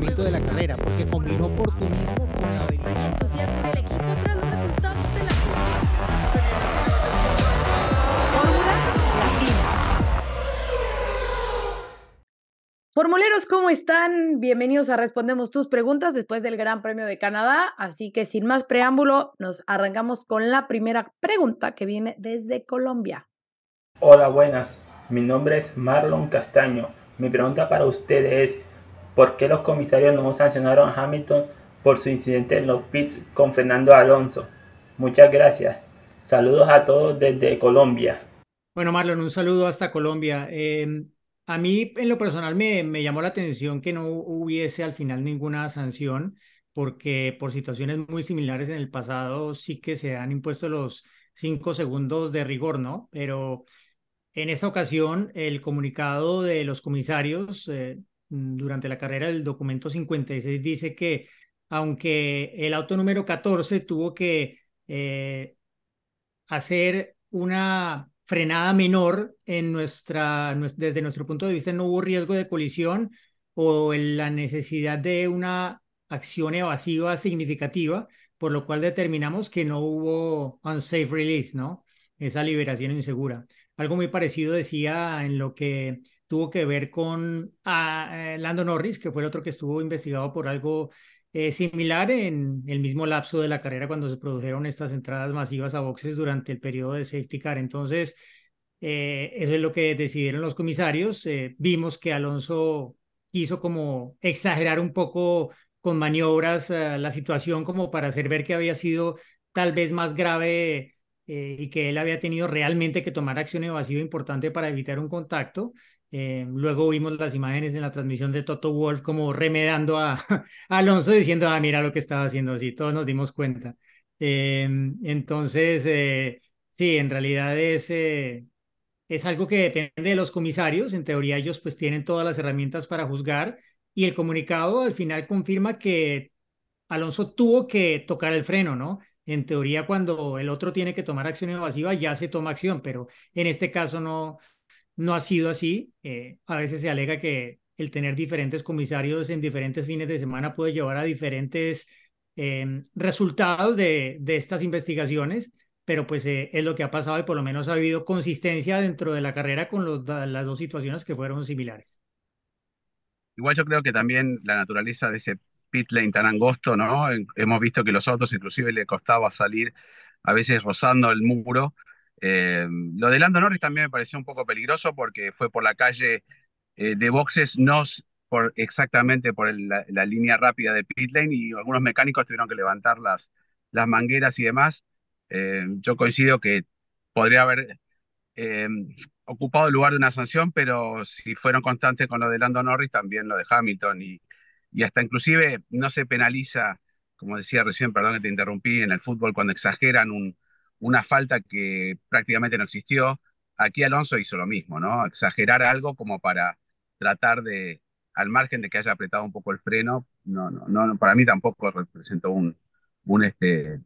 funcionamiento de la carrera, porque combinó oportunismo con la habilidad. entusiasmo en el equipo tras los resultados de la Fórmula Latina. Formuleros, ¿cómo están? Bienvenidos a Respondemos tus preguntas después del Gran Premio de Canadá. Así que sin más preámbulo, nos arrancamos con la primera pregunta que viene desde Colombia. Hola, buenas. Mi nombre es Marlon Castaño. Mi pregunta para usted es, ¿por qué los comisarios no sancionaron a Hamilton por su incidente en los pits con Fernando Alonso? Muchas gracias. Saludos a todos desde Colombia. Bueno, Marlon, un saludo hasta Colombia. Eh, a mí, en lo personal, me, me llamó la atención que no hubiese al final ninguna sanción, porque por situaciones muy similares en el pasado sí que se han impuesto los cinco segundos de rigor, ¿no? Pero en esta ocasión, el comunicado de los comisarios eh, durante la carrera del documento 56 dice que aunque el auto número 14 tuvo que eh, hacer una frenada menor en nuestra, desde nuestro punto de vista no hubo riesgo de colisión o la necesidad de una acción evasiva significativa, por lo cual determinamos que no hubo unsafe release, ¿no? Esa liberación insegura. Algo muy parecido decía en lo que tuvo que ver con ah, eh, Lando Norris, que fue el otro que estuvo investigado por algo eh, similar en el mismo lapso de la carrera cuando se produjeron estas entradas masivas a boxes durante el periodo de safety car. Entonces, eh, eso es lo que decidieron los comisarios. vimos que Alonso quiso como exagerar un poco con maniobras la situación como para hacer ver que había sido tal vez más grave eh, y que él había tenido realmente que tomar acción evasiva importante para evitar un contacto. Eh, luego vimos las imágenes en la transmisión de Toto Wolf como remedando a, Alonso diciendo, ah, mira lo que estaba haciendo así, todos nos dimos cuenta. Eh, entonces, sí, en realidad es, es algo que depende de los comisarios, en teoría ellos pues tienen todas las herramientas para juzgar y el comunicado al final confirma que Alonso tuvo que tocar el freno, ¿no? En teoría, cuando el otro tiene que tomar acción evasiva, ya se toma acción, pero en este caso no, no ha sido así. Eh, a veces se alega que el tener diferentes comisarios en diferentes fines de semana puede llevar a diferentes em, resultados de, de, estas investigaciones, pero pues eh, es lo que ha pasado y por lo menos ha habido consistencia dentro de la carrera con las dos situaciones que fueron similares. Igual yo creo que también la naturaleza de ese pit lane tan angosto, ¿no? Hemos visto que los autos inclusive le costaba salir a veces rozando el muro. Eh, lo de Lando Norris también me pareció un poco peligroso porque fue por la calle eh, de boxes, no exactamente por la, línea rápida de pit lane y algunos mecánicos tuvieron que levantar las, las mangueras y demás. Eh, yo coincido que podría haber ocupado el lugar de una sanción, pero si fueron constantes con lo de Lando Norris, también lo de Hamilton y, y hasta inclusive no se penaliza, como decía recién, perdón que te interrumpí, en el fútbol cuando exageran un, una falta que prácticamente no existió. Aquí Alonso hizo lo mismo, ¿no? Exagerar algo como para tratar de, al margen de que haya apretado un poco el freno, no, no, no para mí tampoco representó un, este,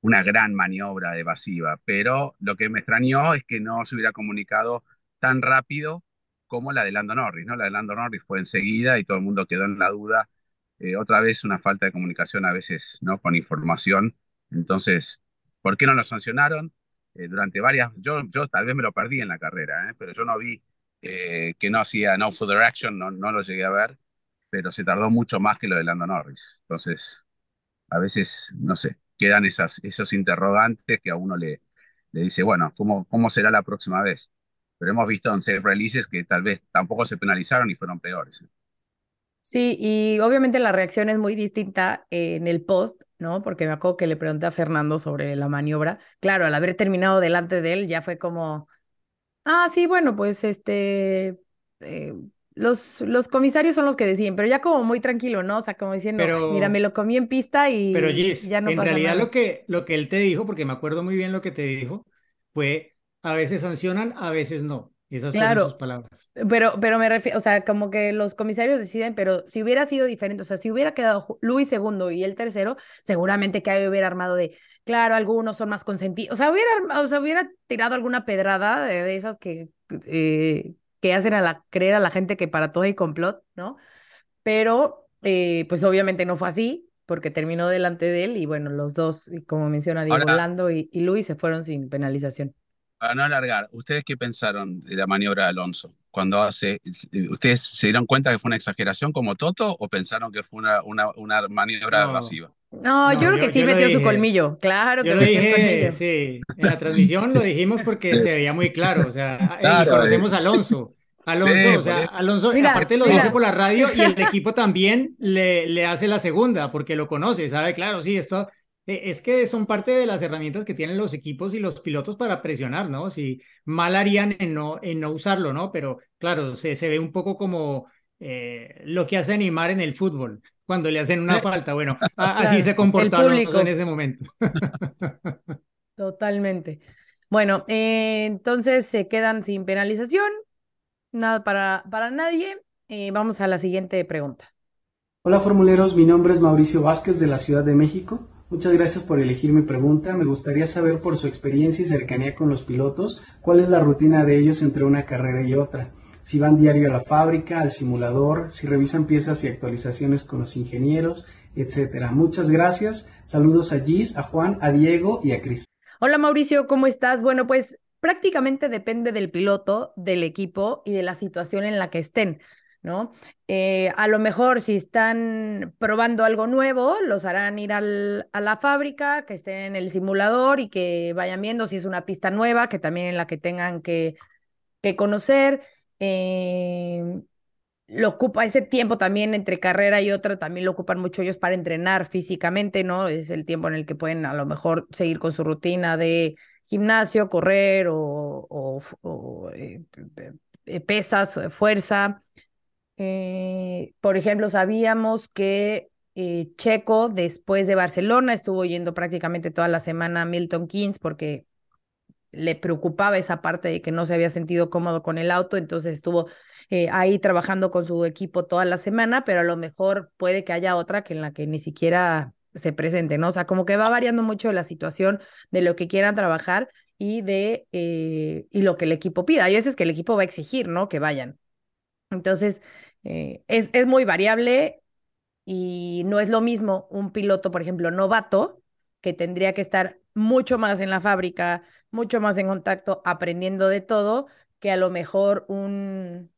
una gran maniobra evasiva, pero lo que me extrañó es que no se hubiera comunicado tan rápido como la de Lando Norris, ¿no? La de Lando Norris fue enseguida y todo el mundo quedó en la duda. Eh, otra vez una falta de comunicación a veces, ¿no? Con información. Entonces, ¿por qué no lo sancionaron? Eh, durante varias, yo, yo tal vez me lo perdí en la carrera, ¿eh? pero yo no vi que no hacía no further action, no, no lo llegué a ver, pero se tardó mucho más que lo de Lando Norris. Entonces, a veces, no sé, quedan esas, esos interrogantes que a uno le, le dice, bueno, ¿cómo, ¿cómo será la próxima vez? pero hemos visto en safe releases que tal vez tampoco se penalizaron y fueron peores. Sí, y obviamente la reacción es muy distinta en el post, ¿no? Porque me acuerdo que le pregunté a Fernando sobre la maniobra. Claro, al haber terminado delante de él, ya fue como, ah, sí, bueno, pues este, eh, los, los comisarios son los que deciden, pero ya como muy tranquilo, ¿no? O sea, como diciendo, mira, me lo comí en pista y pero ya no en realidad lo que lo que él te dijo, porque me acuerdo muy bien lo que te dijo, fue a veces sancionan, a veces no. Esas son sus palabras. Pero, pero me refiero, o sea, como que los comisarios deciden, pero si hubiera sido diferente, o sea, si hubiera quedado Luis segundo y el tercero, seguramente que hubiera armado de, claro, algunos son más consentidos, o sea, hubiera, o sea, hubiera tirado alguna pedrada de, esas que, eh, que hacen a la, creer a la gente que para todo hay complot, ¿no? Pero eh, pues obviamente no fue así, porque terminó delante de él y bueno, los dos, como menciona Diego Ahora- Lando y, y Luis, se fueron sin penalización. Para no alargar, ¿ustedes qué pensaron de la maniobra de Alonso? Cuando hace, ¿ustedes se dieron cuenta que fue una exageración como Toto o pensaron que fue una, una, una maniobra No. evasiva? No, No, yo creo yo- que sí yo metió su colmillo, claro que Yo lo dije, sí, en la transmisión lo dijimos porque se veía muy claro, o sea, Claro, conocemos a Alonso. Alonso, Sí, o sea. Alonso, Mira, aparte lo mira. dice por la radio y el equipo también le, le hace la segunda porque lo conoce, sabe, claro, sí, esto es que son parte de las herramientas que tienen los equipos y los pilotos para presionar, ¿no? Si mal harían en no, en no usarlo, ¿no? Pero claro, se, se ve un poco como eh, lo que hace Neymar en el fútbol, cuando le hacen una Eh, falta. Bueno, a- así Claro, se el comportó público. Alonso en ese momento. Totalmente. Bueno, eh, entonces se quedan sin penalización, nada para, para nadie. Eh, vamos a la siguiente pregunta. Hola formuleros, mi nombre es Mauricio Vázquez de la Ciudad de México. Muchas gracias por elegir mi pregunta. Me gustaría saber por su experiencia y cercanía con los pilotos, cuál es la rutina de ellos entre una carrera y otra. Si van diario a la fábrica, al simulador, si revisan piezas y actualizaciones con los ingenieros, etcétera. Muchas gracias. Saludos a Gis, a Juan, a Diego y a Cris. Hola Mauricio, ¿cómo estás? Bueno, pues prácticamente depende del piloto, del equipo y de la situación en la que estén, ¿no? Eh, a lo mejor si están probando algo nuevo, los harán ir al- a la fábrica, que estén en el simulador y que vayan viendo si es una pista nueva, que también en la que tengan que, que conocer. Eh, lo ocupa ese tiempo también entre carrera y otra, también lo ocupan mucho ellos para entrenar físicamente, ¿no? Es el tiempo en el que pueden a lo mejor seguir con su rutina de gimnasio, correr o, o, eh, pesas, fuerza. Eh, por ejemplo, sabíamos que eh, Checo, después de Barcelona, estuvo yendo prácticamente toda la semana a Milton Keynes porque le preocupaba esa parte de que no se había sentido cómodo con el auto, entonces estuvo eh, ahí trabajando con su equipo toda la semana, pero a lo mejor puede que haya otra que en la que ni siquiera se presente, ¿no? O sea, como que va variando mucho la situación de lo que quieran trabajar y de y lo que el equipo pida. Hay veces que el equipo va a exigir, ¿no? Que vayan. Entonces, eh, es, es muy variable y no es lo mismo un piloto, por ejemplo, novato, que tendría que estar mucho más en la fábrica, mucho más en contacto, aprendiendo de todo, que a lo mejor un,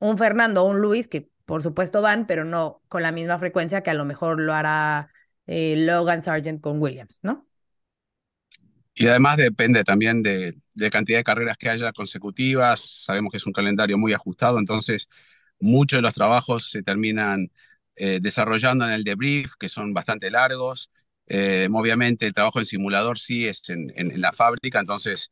un Fernando o un Luis, que por supuesto van, pero no con la misma frecuencia que a lo mejor lo hará eh, Logan Sargent con Williams, ¿no? Y además depende también de, de cantidad de carreras que haya consecutivas. Sabemos que es un calendario muy ajustado, entonces muchos de los trabajos se terminan eh, desarrollando en el debrief, que son bastante largos. Eh, obviamente el trabajo en simulador sí es en, la fábrica, entonces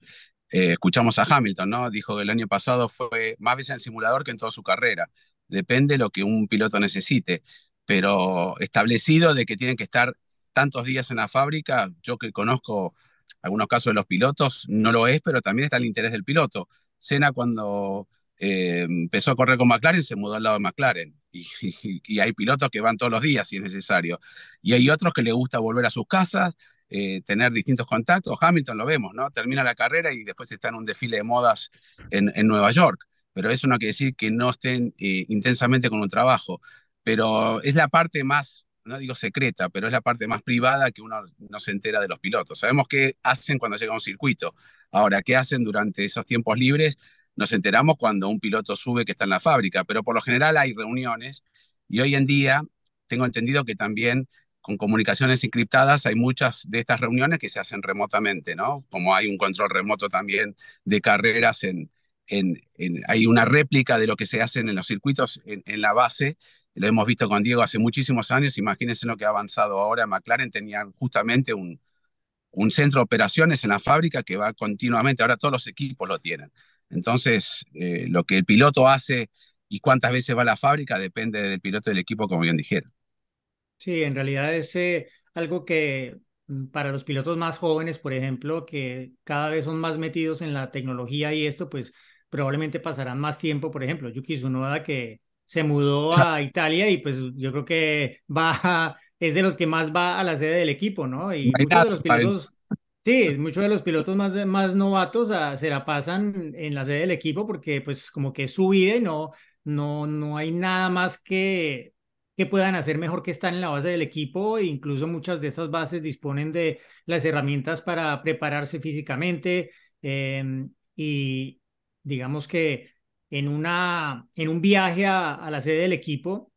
eh, escuchamos a Hamilton, ¿no? Dijo que el año pasado fue más veces en simulador que en toda su carrera. Depende de lo que un piloto necesite, pero establecido de que tienen que estar tantos días en la fábrica, yo que conozco algunos casos de los pilotos, no lo es, pero también está el interés del piloto. Senna cuando eh, empezó a correr con McLaren se mudó al lado de McLaren y, y, y, hay pilotos que van todos los días si es necesario. Y hay otros que les gusta volver a sus casas, eh, tener distintos contactos. Hamilton lo vemos, ¿no? Termina la carrera y después está en un desfile de modas en, en Nueva York. Pero eso no quiere decir que no estén eh, intensamente con un trabajo. Pero es la parte más no digo secreta, pero es la parte más privada que uno no se entera de los pilotos. Sabemos qué hacen cuando llega a un circuito. Ahora, ¿qué hacen durante esos tiempos libres? Nos enteramos cuando un piloto sube que está en la fábrica, pero por lo general hay reuniones y hoy en día tengo entendido que también con comunicaciones encriptadas hay muchas de estas reuniones que se hacen remotamente, ¿no? Como hay un control remoto también de carreras en, en, en hay una réplica de lo que se hace en los circuitos en, en la base lo hemos visto con Diego hace muchísimos años, imagínense lo que ha avanzado ahora. McLaren tenía justamente un, un, centro de operaciones en la fábrica que va continuamente, ahora todos los equipos lo tienen. Entonces, eh, lo que el piloto hace y cuántas veces va a la fábrica depende del piloto del equipo, como bien dijeron. Sí, en realidad es eh, algo que para los pilotos más jóvenes, por ejemplo, que cada vez son más metidos en la tecnología y esto, pues probablemente pasarán más tiempo, por ejemplo, Yuki Tsunoda que se mudó a Italia y pues yo creo que va, es de los que más va a la sede del equipo, ¿no? Y muchos de los pilotos, sí, muchos de los pilotos más, más novatos a, se la pasan en la sede del equipo porque pues como que es su vida y no, no, no hay nada más que, qué puedan hacer mejor que estar en la base del equipo. E incluso muchas de estas bases disponen de las herramientas para prepararse físicamente em, y digamos que en, una, en un viaje a, a la sede del equipo,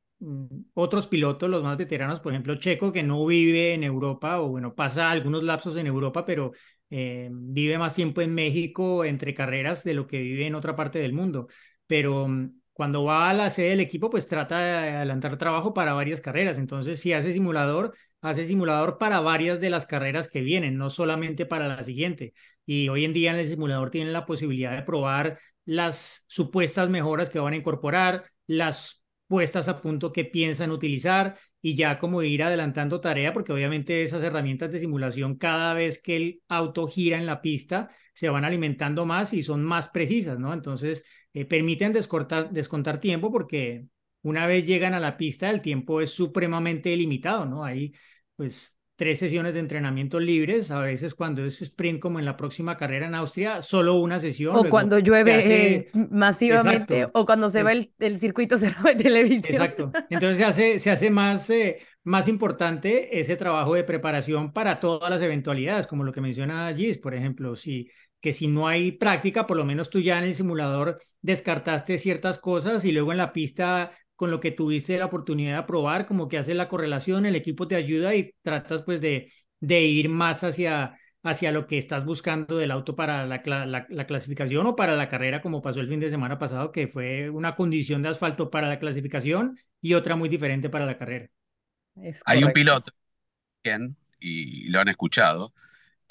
otros pilotos, los más veteranos, por ejemplo, Checo, que no vive en Europa o bueno, pasa algunos lapsos en Europa, pero eh, vive más tiempo en México entre carreras de lo que vive en otra parte del mundo. Pero mm, cuando va a la sede del equipo, pues trata de adelantar trabajo para varias carreras. Entonces, si hace simulador, hace simulador para varias de las carreras que vienen, no solamente para la siguiente. Y hoy en día en el simulador tienen la posibilidad de probar las supuestas mejoras que van a incorporar, las puestas a punto que piensan utilizar y ya como ir adelantando tarea, porque obviamente esas herramientas de simulación cada vez que el auto gira en la pista se van alimentando más y son más precisas, ¿no? Entonces eh, permiten descortar, descontar tiempo porque una vez llegan a la pista el tiempo es supremamente limitado, ¿no? Hay pues tres sesiones de entrenamiento libres, a veces cuando es sprint como en la próxima carrera en Austria, solo una sesión. O cuando llueve eh, masivamente, o cuando se va el, el, circuito cerrado de televisión. Exacto. Entonces se hace, se hace más, eh, más importante ese trabajo de preparación para todas las eventualidades, como lo que menciona Gis, por ejemplo, si que si no hay práctica, por lo menos tú ya en el simulador descartaste ciertas cosas y luego en la pista con lo que tuviste la oportunidad de probar, como que hace la correlación, el equipo te ayuda y tratas pues de, de ir más hacia, hacia lo que estás buscando del auto para la, la, clasificación o para la carrera, como pasó el fin de semana pasado, que fue una condición de asfalto para la clasificación y otra muy diferente para la carrera. Hay un piloto, y lo han escuchado,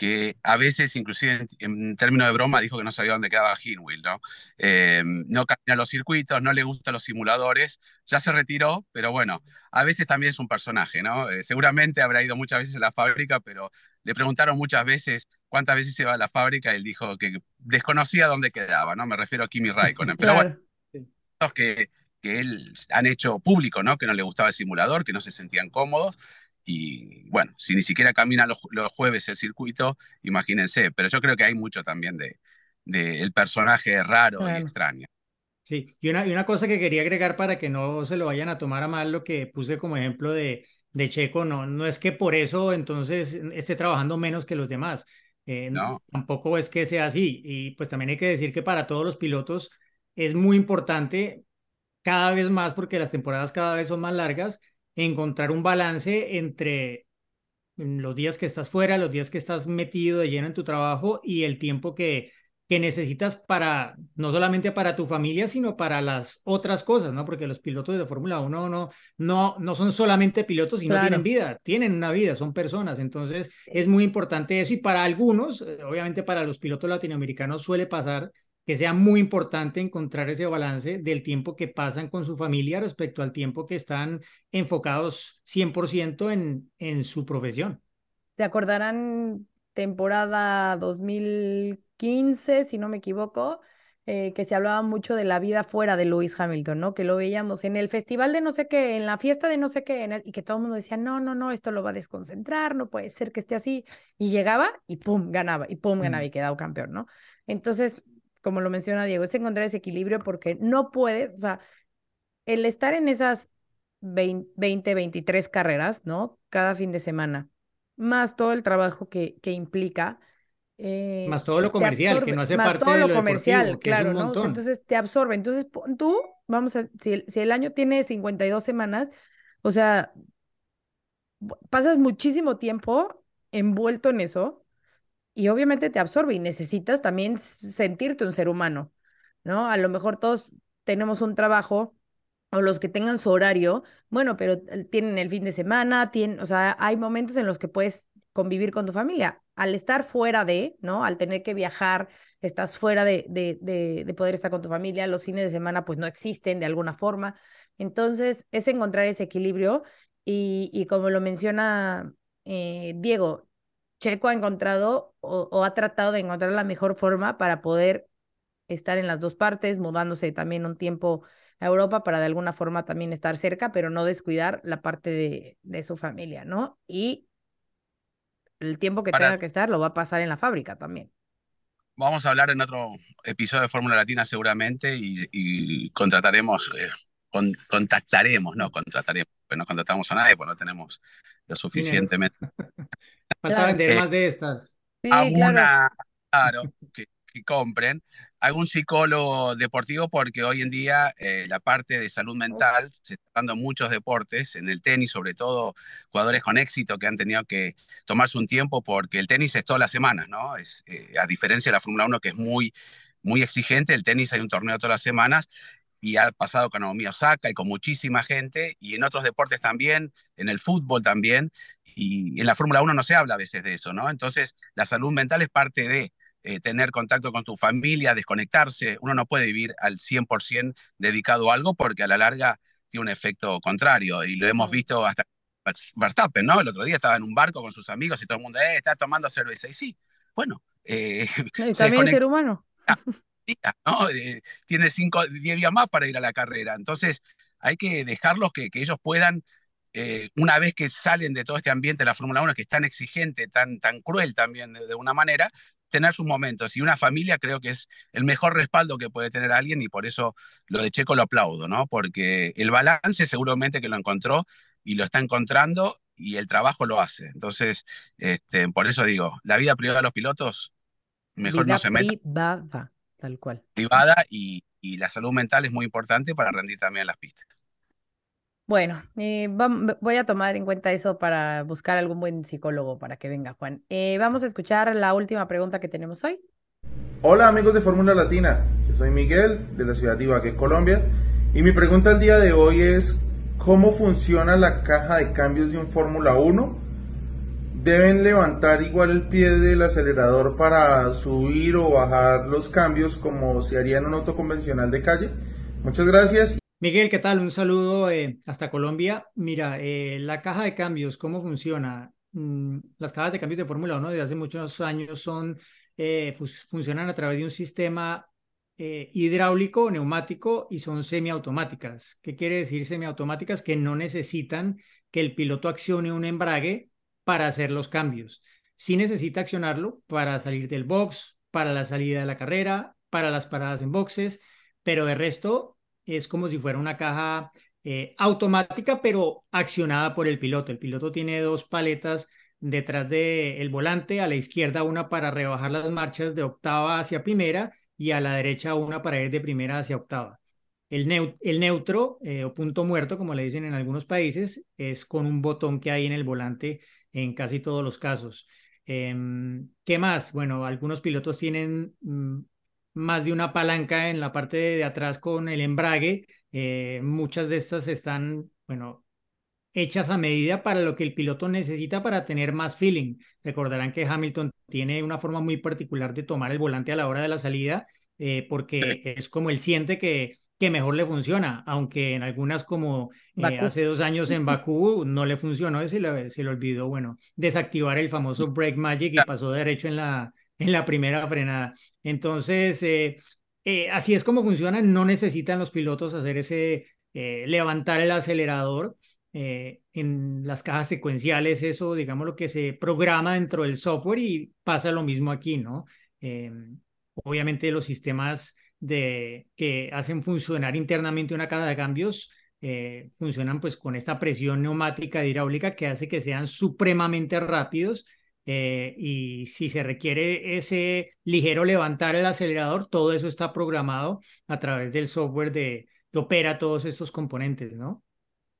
que a veces, inclusive en, términos de broma, dijo que no sabía dónde quedaba Hinwil, ¿no? Eh, no camina los circuitos, no le gustan los simuladores, ya se retiró, pero bueno, a veces también es un personaje, ¿no? Eh, seguramente habrá ido muchas veces a la fábrica, pero le preguntaron muchas veces cuántas veces se va a la fábrica y él dijo que desconocía dónde quedaba, ¿no? Me refiero a Kimi Raikkonen. Pero bueno, que, que él han hecho público, ¿no? Que no le gustaba el simulador, que no se sentían cómodos y bueno, si ni siquiera camina los, jueves el circuito, imagínense, pero yo creo que hay mucho también de, de el personaje raro y extraño. Sí, y una, y una cosa que quería agregar para que no se lo vayan a tomar a mal lo que puse como ejemplo de, de Checo, no, no es que por eso entonces esté trabajando menos que los demás. Eh, no. Tampoco es que sea así. Y pues también hay que decir que para todos los pilotos es muy importante cada vez más, porque las temporadas cada vez son más largas, encontrar un balance entre los días que estás fuera, los días que estás metido de lleno en tu trabajo y el tiempo que, que necesitas para, no solamente para tu familia, sino para las otras cosas, ¿no? Porque los pilotos de Fórmula 1 no, no, no son solamente pilotos y no tienen vida, tienen una vida, son personas. Entonces, es muy importante eso y para algunos, eh, obviamente para los pilotos latinoamericanos suele pasar que sea muy importante encontrar ese balance del tiempo que pasan con su familia respecto al tiempo que están enfocados 100% en, en su profesión. ¿Se acordarán temporada 2015, si no me equivoco, eh, que se hablaba mucho de la vida fuera de Lewis Hamilton, ¿no? Que lo veíamos en el festival de no sé qué, en la fiesta de no sé qué, y que todo el mundo decía, no, no, no, esto lo va a desconcentrar, no puede ser que esté así. Y llegaba y pum, ganaba, y pum, ganaba y quedaba campeón, ¿no? Entonces, como lo menciona Diego, es encontrar ese equilibrio porque no puedes, o sea, el estar en esas 20, 23 carreras, ¿no? Cada fin de semana, más todo el trabajo que, que implica. Eh, más todo lo comercial, que no hace parte todo de lo, comercial, claro, ¿no? entonces te absorbe. Entonces tú, vamos a, si el, si el año tiene 52 semanas, o sea, pasas muchísimo tiempo envuelto en eso y obviamente te absorbe y necesitas también sentirte un ser humano, ¿no? A lo mejor todos tenemos un trabajo o los que tengan su horario, bueno, pero tienen el fin de semana, tienen, o sea, hay momentos en los que puedes convivir con tu familia. Al estar fuera de, ¿no? Al tener que viajar, estás fuera de, de, de, poder estar con tu familia, los fines de semana pues no existen de alguna forma. Entonces, es encontrar ese equilibrio y, y como lo menciona eh, Diego, Checo ha encontrado o, ha tratado de encontrar la mejor forma para poder estar en las dos partes, mudándose también un tiempo a Europa para de alguna forma también estar cerca, pero no descuidar la parte de, de su familia, ¿no? Y el tiempo que tenga que estar lo va a pasar en la fábrica también. Vamos a hablar en otro episodio de Fórmula Latina seguramente y, contrataremos, eh, contactaremos, no, contrataremos pues no contratamos a nadie, pues no tenemos lo suficientemente. Falta vender más de estas. Sí, Alguna, claro, que, que compren algún psicólogo deportivo porque hoy en día eh, la parte de salud mental se está dando muchos deportes, en el tenis sobre todo jugadores con éxito que han tenido que tomarse un tiempo porque el tenis es todas las semanas, ¿no? Es, eh, a diferencia de la Fórmula 1 que es muy, muy exigente, el tenis hay un torneo todas las semanas y ha pasado con Naomi Osaka y con muchísima gente, y en otros deportes también, en el fútbol también, y en la Fórmula 1 no se habla a veces de eso, ¿no? Entonces, la salud mental es parte de, eh, tener contacto con tu familia, desconectarse. Uno no puede vivir al 100% dedicado a algo porque a la larga tiene un efecto contrario y lo hemos visto hasta Verstappen, ¿no? El otro día estaba en un barco con sus amigos y todo el mundo eh, está tomando cerveza. Y sí, bueno. Eh, también ser humano. ¿No? Eh, tiene cinco, diez días más para ir a la carrera. Entonces, hay que dejarlos que, que ellos puedan una vez que salen de todo este ambiente de la Fórmula 1, que es tan exigente, tan, tan cruel también de, de, una manera, tener sus momentos. Y una familia creo que es el mejor respaldo que puede tener alguien y por eso lo de Checo lo aplaudo, ¿no? Porque el balance seguramente que lo encontró y lo está encontrando y el trabajo lo hace. Entonces, este, por eso digo, la vida privada de los pilotos mejor no se mete. Privada, tal cual. Privada y, y la salud mental es muy importante para rendir también en las pistas. Bueno, eh, voy a tomar en cuenta eso para buscar algún buen psicólogo para que venga, Juan. Eh, vamos a escuchar la última pregunta que tenemos hoy. Hola amigos de Fórmula Latina, yo soy Miguel de la ciudad de Ibagué, Colombia, y mi pregunta el día de hoy es ¿cómo funciona la caja de cambios de un Fórmula 1? ¿Deben levantar igual el pie del acelerador para subir o bajar los cambios como se haría en un auto convencional de calle? Muchas gracias Miguel, ¿qué tal? Un saludo eh, hasta Colombia. Mira, eh, la caja de cambios, ¿cómo funciona? Mm, las cajas de cambios de Fórmula 1 desde hace muchos años son, eh, funcionan a través de un sistema hidráulico, neumático y son semiautomáticas. ¿Qué quiere decir semiautomáticas? Que no necesitan que el piloto accione un embrague para hacer los cambios. Sí necesita accionarlo para salir del box, para la salida de la carrera, para las paradas en boxes, pero de resto es como si fuera una caja eh, automática, pero accionada por el piloto. El piloto tiene dos paletas detrás del volante, a la izquierda una para rebajar las marchas de octava hacia primera y a la derecha una para ir de primera hacia octava. El, el neutro eh, o punto muerto, como le dicen en algunos países, es con un botón que hay en el volante en casi todos los casos. Em, ¿Qué más? Bueno, algunos pilotos tienen mm, más de una palanca en la parte de atrás con el embrague. Eh, muchas de estas están, bueno, hechas a medida para lo que el piloto necesita para tener más feeling. Recordarán que Hamilton tiene una forma muy particular de tomar el volante a la hora de la salida, eh, porque es como él siente que, que mejor le funciona, aunque en algunas como eh, hace dos años en Bakú no le funcionó, se le, se le olvidó, bueno, desactivar el famoso Break Magic y pasó derecho en la, en la primera frenada. Entonces, eh, eh, así es como funciona. No necesitan los pilotos hacer ese, levantar el acelerador. en las cajas secuenciales, eso, digamos, lo que se programa dentro del software y pasa lo mismo aquí, ¿no? obviamente los sistemas de, que hacen funcionar internamente una caja de cambios funcionan pues con esta presión neumática hidráulica que hace que sean supremamente rápidos eh, y si se requiere ese ligero levantar el acelerador, todo eso está programado a través del software de, que opera todos estos componentes, ¿no?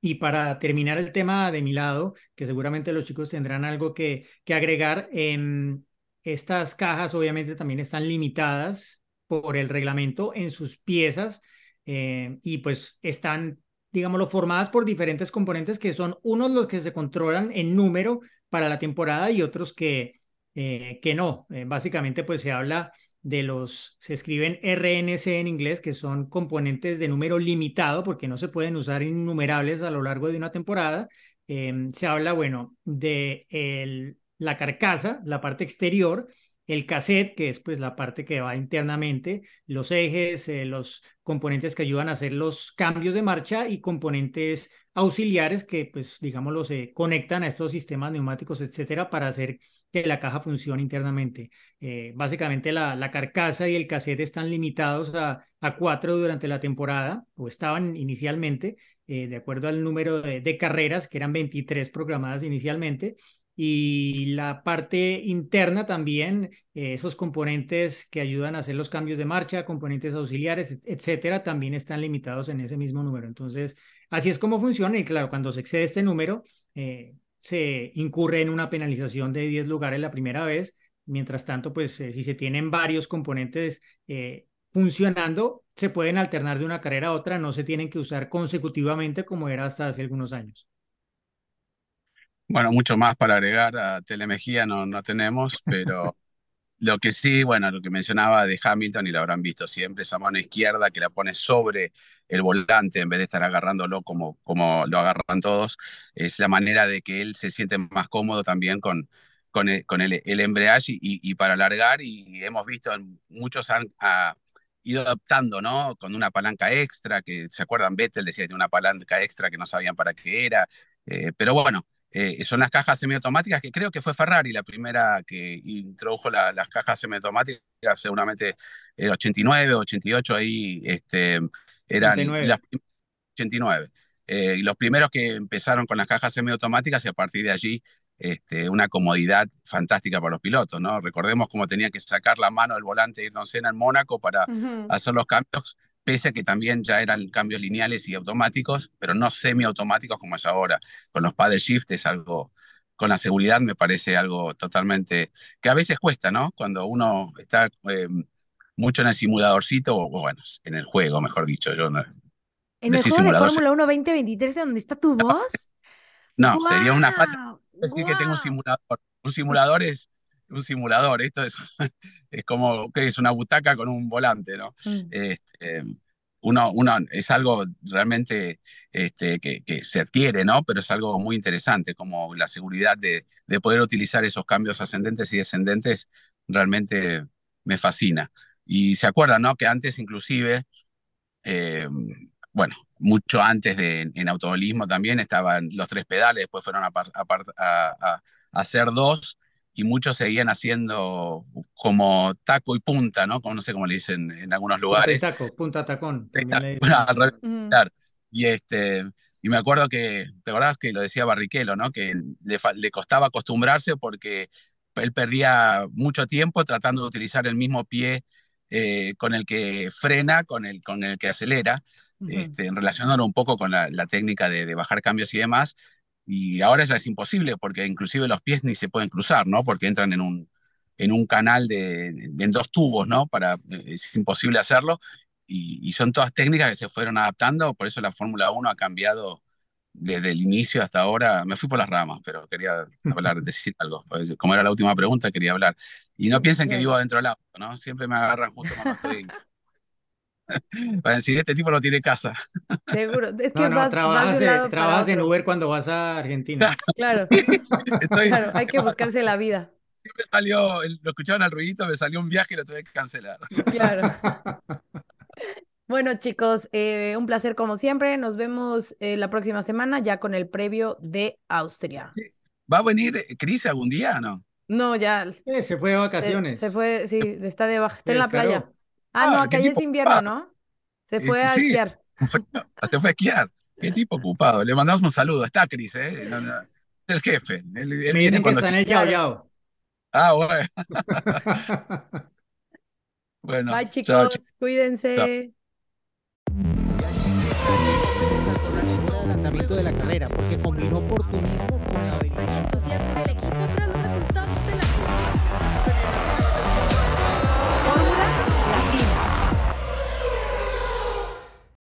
Y para terminar el tema de mi lado, que seguramente los chicos tendrán algo que, que agregar, en estas cajas obviamente también están limitadas por el reglamento en sus piezas eh, y pues están, digámoslo, formadas por diferentes componentes que son unos los que se controlan en número para la temporada y otros que, eh, que no. Eh, básicamente, pues se habla de los, se escriben RNC en inglés, que son componentes de número limitado, porque no se pueden usar innumerables a lo largo de una temporada. Em, se habla, bueno, de el, la carcasa, la parte exterior, el cassette, que es pues la parte que va internamente, los ejes, eh, los componentes que ayudan a hacer los cambios de marcha y componentes auxiliares que pues digámoslo se conectan a estos sistemas neumáticos, etcétera, para hacer que la caja funcione internamente. Eh, básicamente la, la, carcasa y el cassette están limitados a, a cuatro durante la temporada, o estaban inicialmente, eh, de acuerdo al número de, de, carreras, que eran 23 programadas inicialmente. Y la parte interna también, eh, esos componentes que ayudan a hacer los cambios de marcha, componentes auxiliares, etcétera, también están limitados en ese mismo número. Entonces, así es como funciona. Y claro, cuando se excede este número, eh, se incurre en una penalización de 10 lugares la primera vez. Mientras tanto, pues eh, si se tienen varios componentes funcionando, se pueden alternar de una carrera a otra, no se tienen que usar consecutivamente como era hasta hace algunos años. Bueno, mucho más para agregar a Telemejía no, no tenemos, pero lo que sí, bueno, lo que mencionaba de Hamilton, y lo habrán visto siempre, esa mano izquierda que la pone sobre el volante en vez de estar agarrándolo como, como lo agarran todos, es la manera de que él se siente más cómodo también con, con el, con el, embrague y, y, para alargar, y hemos visto, muchos han ido adaptando, ¿no? Con una palanca extra, que se acuerdan, Vettel decía que una palanca extra que no sabían para qué era, eh, pero bueno, eh, son las cajas semiautomáticas, que creo que fue Ferrari la primera que introdujo las cajas semiautomáticas, seguramente el 89, 88, ahí este, eran 89. las 89. Eh, y los primeros que empezaron con las cajas semiautomáticas y a partir de allí este, una comodidad fantástica para los pilotos, ¿no? Recordemos cómo tenía que sacar la mano del volante de Ayrton Senna en Mónaco para uh -huh. hacer los cambios pese a que también ya eran cambios lineales y automáticos, pero no semiautomáticos como es ahora. Con los paddle shift es algo, con la seguridad me parece algo totalmente, que a veces cuesta, ¿no? Cuando uno está eh, mucho en el simuladorcito, o bueno, en el juego, mejor dicho, yo no. ¿En el juego de Fórmula 1 2023 de donde está tu voz? No, wow. sería una falta decir wow. que tengo un simulador. Un simulador es un simulador. Esto es, es como que es una butaca con un volante, ¿no? Mm. Este, uno, uno, es algo realmente este, que, que, se adquiere, ¿no? Pero es algo muy interesante, como la seguridad de, de, poder utilizar esos cambios ascendentes y descendentes realmente me fascina. Y se acuerdan, ¿no? Que antes inclusive, eh, bueno, mucho antes de, en automovilismo también estaban los tres pedales, después fueron a, a, a, a hacer dos, y muchos seguían haciendo como taco y punta, ¿no? Como no sé cómo le dicen en algunos lugares. Punta taco, punta tacón. Bueno, al revés, mm. Y este y me acuerdo que, ¿te acordás que lo decía Barrichello, ¿no? Que le, le, costaba acostumbrarse porque él perdía mucho tiempo tratando de utilizar el mismo pie eh, con el que frena, con el, con el que acelera, uh -huh. este, relacionándolo un poco con la, la técnica de, de, bajar cambios y demás, y ahora ya es imposible porque inclusive los pies ni se pueden cruzar, ¿no? Porque entran en un, en un canal de, en dos tubos, ¿no? Para, es imposible hacerlo y, y, son todas técnicas que se fueron adaptando, por eso la Fórmula 1 ha cambiado desde el inicio hasta ahora. Me fui por las ramas, pero quería hablar, decir algo. Pues, como era la última pregunta, quería hablar. Y no piensen que vivo dentro del auto, ¿no? Siempre me agarran justo cuando estoy para decir, este tipo no tiene casa. Seguro. Es que no, no, vas, trabajas, vas de en, trabajas en Uber cuando vas a Argentina. Claro. Estoy... claro, hay que buscarse la vida. Me salió, lo escucharon al ruidito, me salió un viaje y lo tuve que cancelar. Claro. Bueno, chicos, eh, un placer como siempre. Nos vemos eh, la próxima semana ya con el previo de Austria. ¿Va a venir Cris algún día o no? No, ya. Eh, se fue de vacaciones. Se, se, fue, sí, está de baja, está en la playa. Ah, no, que allí es invierno, ¿no? Se fue a sí, esquiar. Se fue a esquiar. Qué tipo ocupado. Le mandamos un saludo. Está Cris, ¿eh? No, no, el jefe. Él, él Me dicen que está en el Yao Yao. Ah, bueno. bueno. Bye, chicos. Chao, chicos. Cuídense. Chao. de la carrera porque combinó